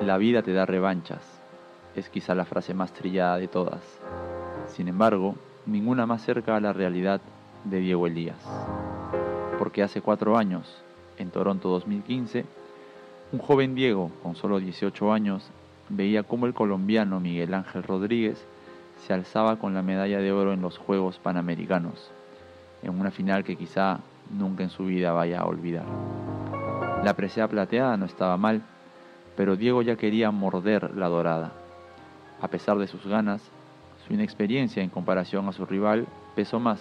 La vida te da revanchas, es quizá la frase más trillada de todas. Sin embargo, ninguna más cerca a la realidad de Diego Elías. Porque hace cuatro años, en Toronto 2015, un joven Diego con solo 18 años veía cómo el colombiano Miguel Ángel Rodríguez se alzaba con la medalla de oro en los Juegos Panamericanos, en una final que quizá nunca en su vida vaya a olvidar. La presea plateada no estaba mal, pero Diego ya quería morder la dorada. A pesar de sus ganas, su inexperiencia en comparación a su rival pesó más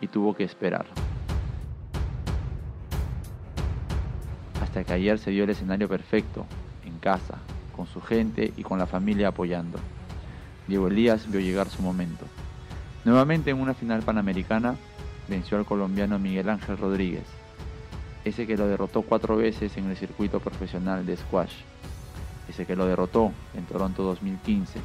y tuvo que esperar. Hasta que ayer se dio el escenario perfecto, en casa, con su gente y con la familia apoyando. Diego Elías vio llegar su momento. Nuevamente en una final panamericana, venció al colombiano Miguel Ángel Rodríguez, ese que lo derrotó cuatro veces en el circuito profesional de squash, ese que lo derrotó en Toronto 2015,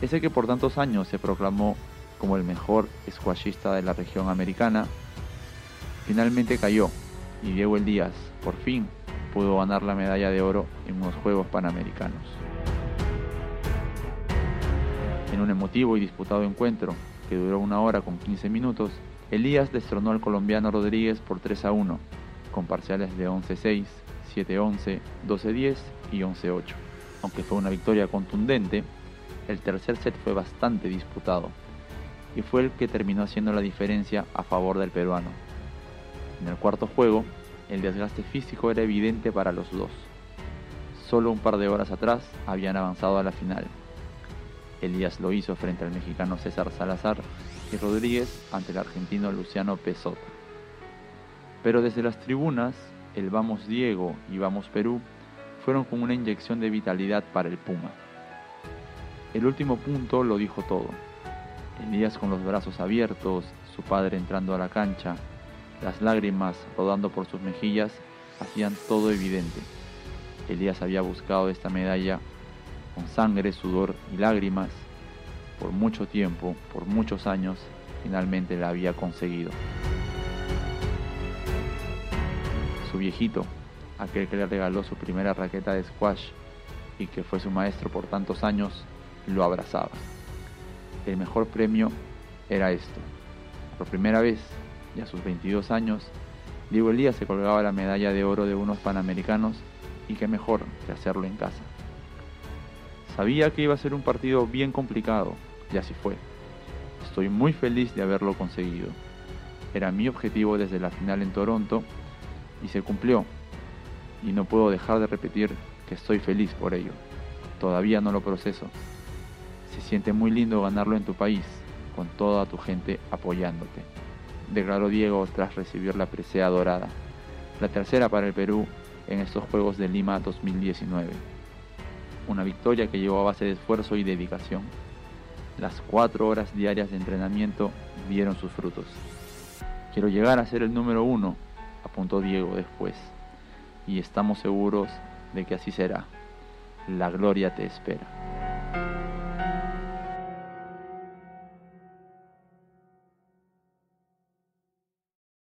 ese que por tantos años se proclamó como el mejor squashista de la región americana, finalmente cayó y Diego El Díaz, por fin, pudo ganar la medalla de oro en unos Juegos Panamericanos. En un emotivo y disputado encuentro, que duró una hora con 15 minutos, Elías destronó al colombiano Rodríguez por 3 a 1, con parciales de 11-6, 7-11, 12-10 y 11-8. Aunque fue una victoria contundente, el tercer set fue bastante disputado y fue el que terminó haciendo la diferencia a favor del peruano. En el cuarto juego, el desgaste físico era evidente para los dos. Solo un par de horas atrás habían avanzado a la final. Elías lo hizo frente al mexicano César Salazar y Rodríguez ante el argentino Luciano Pesota. Pero desde las tribunas, el Vamos Diego y Vamos Perú fueron con una inyección de vitalidad para el Puma. El último punto lo dijo todo. Elías con los brazos abiertos, su padre entrando a la cancha, las lágrimas rodando por sus mejillas hacían todo evidente. Elías había buscado esta medalla con sangre, sudor y lágrimas por mucho tiempo, por muchos años, finalmente la había conseguido. Su viejito, aquel que le regaló su primera raqueta de squash y que fue su maestro por tantos años, lo abrazaba. El mejor premio era esto. Por primera vez, y a sus 22 años, Diego Elías se colgaba la medalla de oro de unos panamericanos y qué mejor que hacerlo en casa. Sabía que iba a ser un partido bien complicado, y así fue. Estoy muy feliz de haberlo conseguido. Era mi objetivo desde la final en Toronto y se cumplió. Y no puedo dejar de repetir que estoy feliz por ello. Todavía no lo proceso. Se siente muy lindo ganarlo en tu país, con toda tu gente apoyándote. Declaró Diego tras recibir la presea dorada, la tercera para el Perú en estos Juegos de Lima 2019. Una victoria que llevó a base de esfuerzo y dedicación. Las cuatro horas diarias de entrenamiento dieron sus frutos. Quiero llegar a ser el número uno apuntó Diego después, y estamos seguros de que así será. La gloria te espera.